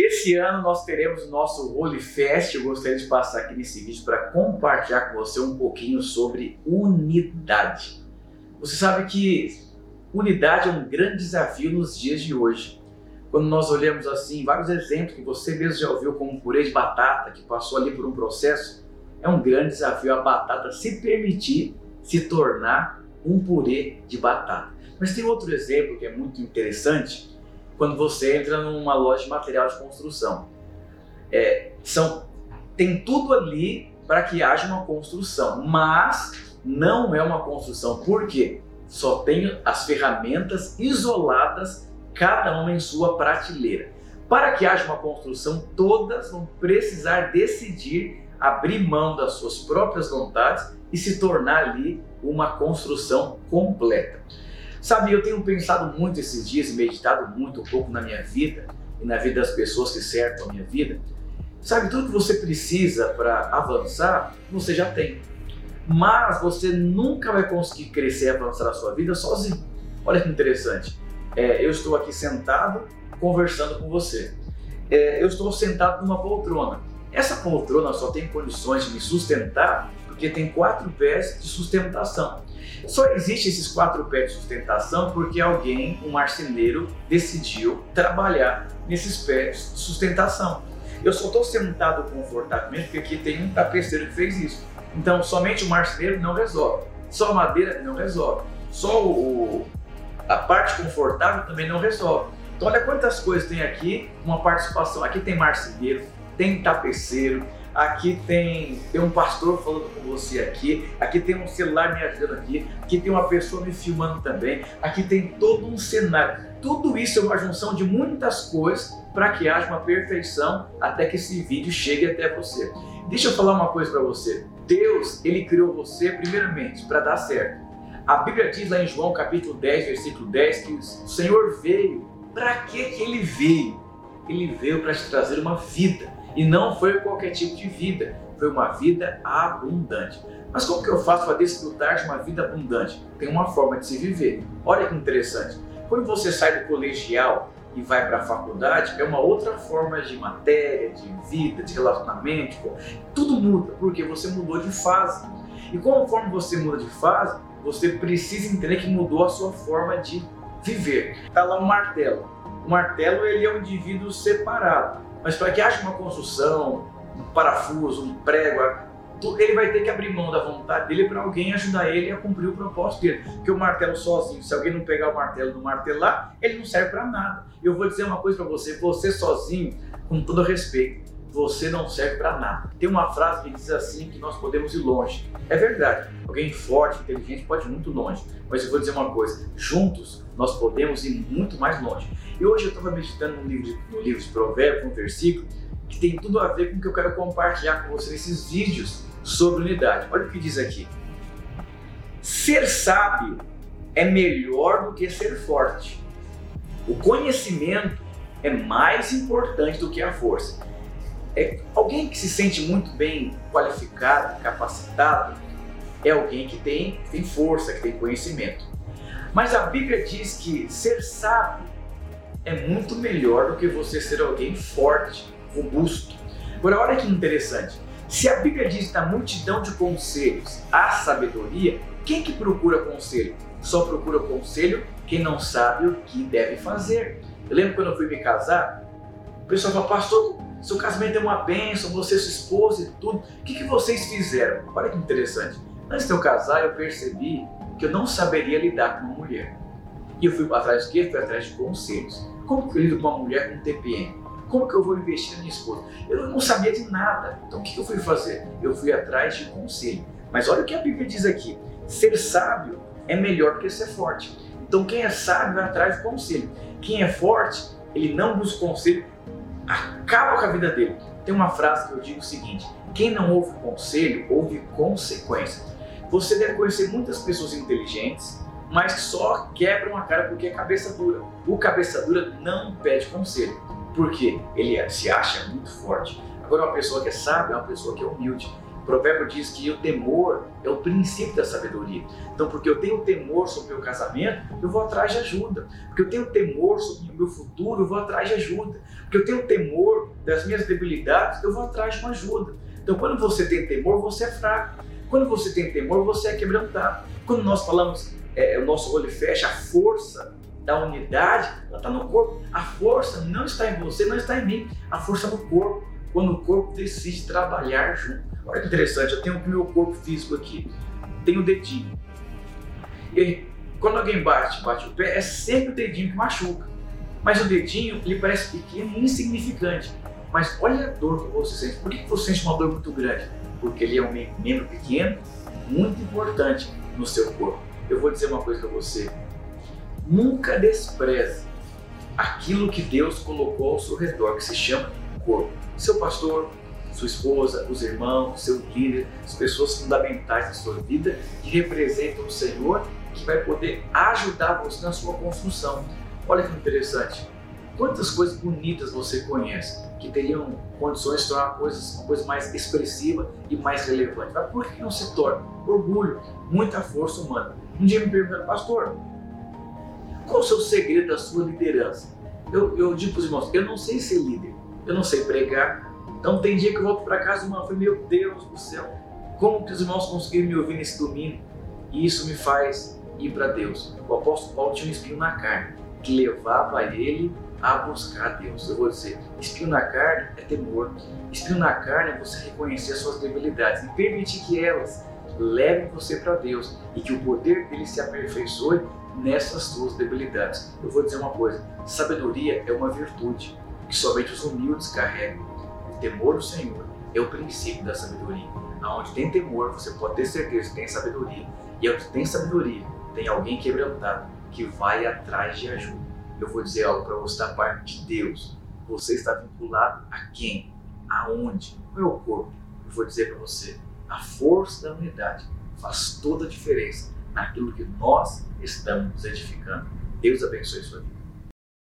Esse ano nós teremos o nosso Holy Fest. Eu gostaria de passar aqui nesse vídeo para compartilhar com você um pouquinho sobre unidade. Você sabe que unidade é um grande desafio nos dias de hoje. Quando nós olhamos assim, vários exemplos que você mesmo já ouviu, como purê de batata que passou ali por um processo, é um grande desafio a batata se permitir se tornar um purê de batata. Mas tem outro exemplo que é muito interessante, quando você entra numa loja de material de construção. É, são, tem tudo ali para que haja uma construção, mas não é uma construção. Por quê? Só tem as ferramentas isoladas, cada uma em sua prateleira. Para que haja uma construção, todas vão precisar decidir abrir mão das suas próprias vontades e se tornar ali uma construção completa. Sabe, eu tenho pensado muito esses dias e meditado muito um pouco na minha vida e na vida das pessoas que cercam a minha vida. Sabe, tudo que você precisa para avançar, você já tem. Mas você nunca vai conseguir crescer e avançar na sua vida sozinho. Olha que interessante. É, eu estou aqui sentado conversando com você. É, eu estou sentado numa poltrona. Essa poltrona só tem condições de me sustentar porque tem quatro pés de sustentação. Só existe esses quatro pés de sustentação porque alguém, um marceneiro, decidiu trabalhar nesses pés de sustentação. Eu só estou sentado confortavelmente porque aqui tem um tapeceiro que fez isso. Então, somente o marceneiro não resolve. Só a madeira não resolve. Só o, a parte confortável também não resolve. Então, olha quantas coisas tem aqui, uma participação. Aqui tem marceneiro, tem tapeceiro, aqui tem, tem um pastor falando com você aqui, aqui tem um celular me ajudando aqui, aqui tem uma pessoa me filmando também, aqui tem todo um cenário. Tudo isso é uma junção de muitas coisas para que haja uma perfeição até que esse vídeo chegue até você. Deixa eu falar uma coisa para você. Deus, ele criou você primeiramente para dar certo. A Bíblia diz lá em João capítulo 10, versículo 10 que o Senhor veio. Para que que ele veio? Ele veio para te trazer uma vida e não foi qualquer tipo de vida, foi uma vida abundante. Mas como que eu faço para desfrutar de uma vida abundante? Tem uma forma de se viver. Olha que interessante. Quando você sai do colegial e vai para a faculdade, é uma outra forma de matéria, de vida, de relacionamento. Tudo muda, porque você mudou de fase. E conforme você muda de fase, você precisa entender que mudou a sua forma de viver. Está lá um martelo. O martelo ele é um indivíduo separado. Mas para que haja uma construção, um parafuso, um prego, ele vai ter que abrir mão da vontade dele para alguém ajudar ele a cumprir o propósito dele. Porque o martelo sozinho, se alguém não pegar o martelo do martelar, ele não serve para nada. Eu vou dizer uma coisa para você: você sozinho, com todo respeito, você não serve para nada. Tem uma frase que diz assim que nós podemos ir longe. É verdade. Alguém forte, inteligente pode ir muito longe. Mas eu vou dizer uma coisa: juntos nós podemos ir muito mais longe. E hoje eu estava meditando no livro, de, no livro de Provérbios, um versículo que tem tudo a ver com o que eu quero compartilhar com você nesses vídeos sobre unidade. Olha o que diz aqui. Ser sábio é melhor do que ser forte. O conhecimento é mais importante do que a força. É alguém que se sente muito bem qualificado, capacitado, é alguém que tem, que tem força, que tem conhecimento. Mas a Bíblia diz que ser sábio é muito melhor do que você ser alguém forte, robusto. Agora, olha que interessante. Se a Bíblia diz na multidão de conselhos a sabedoria, quem que procura conselho? Só procura conselho quem não sabe o que deve fazer. Eu lembro quando eu fui me casar, o pessoal falou, pastor, seu casamento é uma bênção, você, sua esposa e tudo. O que, que vocês fizeram? Olha que interessante. Antes de eu casar, eu percebi que eu não saberia lidar com uma mulher. E eu fui atrás de quê? Fui atrás de conselhos. Como que eu lido com uma mulher com TPM? Como que eu vou investir na minha esposa? Eu não sabia de nada. Então o que eu fui fazer? Eu fui atrás de conselho. Mas olha o que a Bíblia diz aqui: ser sábio é melhor do que ser forte. Então quem é sábio vai atrás de conselho. Quem é forte, ele não busca conselho, acaba com a vida dele. Tem uma frase que eu digo o seguinte: quem não ouve conselho, ouve consequência. Você deve conhecer muitas pessoas inteligentes, mas só quebram a cara porque é cabeça dura. O cabeça dura não pede conselho, porque ele se acha muito forte. Agora, uma pessoa que é sábia é uma pessoa que é humilde. Provérbio diz que o temor é o princípio da sabedoria. Então, porque eu tenho temor sobre o meu casamento, eu vou atrás de ajuda. Porque eu tenho temor sobre o meu futuro, eu vou atrás de ajuda. Porque eu tenho temor das minhas debilidades, eu vou atrás de uma ajuda. Então, quando você tem temor, você é fraco. Quando você tem temor, você é quebrantado. Quando nós falamos, é, o nosso olho fecha, a força da unidade, ela está no corpo. A força não está em você, não está em mim. A força é no corpo. Quando o corpo decide trabalhar junto. Olha que interessante, eu tenho o meu corpo físico aqui. Tem o dedinho. E quando alguém bate, bate o pé, é sempre o dedinho que machuca. Mas o dedinho, ele parece pequeno e insignificante. Mas olha a dor que você sente. Por que você sente uma dor muito grande? Porque ele é um membro pequeno, muito importante no seu corpo. Eu vou dizer uma coisa para você. Nunca despreze aquilo que Deus colocou ao seu redor, que se chama corpo. Seu pastor, sua esposa, os irmãos, seu líder, as pessoas fundamentais da sua vida que representam o Senhor, que vai poder ajudar você na sua construção. Olha que interessante. Quantas coisas bonitas você conhece que teriam condições de tornar coisas, uma coisa mais expressiva e mais relevante? Mas por que não se torna? Orgulho, muita força humana. Um dia me perguntaram, pastor, qual o seu segredo da sua liderança? Eu, eu digo para os irmãos, eu não sei ser líder, eu não sei pregar, então tem dia que eu volto para casa e falo, meu Deus do céu, como que os irmãos conseguiram me ouvir nesse domingo? E isso me faz ir para Deus. O apóstolo Paulo tinha um espinho na carne, que levava ele a buscar Deus. Eu vou dizer, espinho na carne é temor. Espinho na carne é você reconhecer as suas debilidades e permitir que elas levem você para Deus e que o poder dele se aperfeiçoe nessas suas debilidades. Eu vou dizer uma coisa: sabedoria é uma virtude que somente os humildes carregam temor do Senhor é o princípio da sabedoria. Aonde tem temor, você pode ter certeza que tem sabedoria. E onde tem sabedoria, tem alguém quebrantado que vai atrás de ajuda. Eu vou dizer algo para você da parte de Deus. Você está vinculado a quem? Aonde? Qual é o corpo? Eu vou dizer para você: a força da unidade faz toda a diferença naquilo que nós estamos edificando. Deus abençoe sua vida.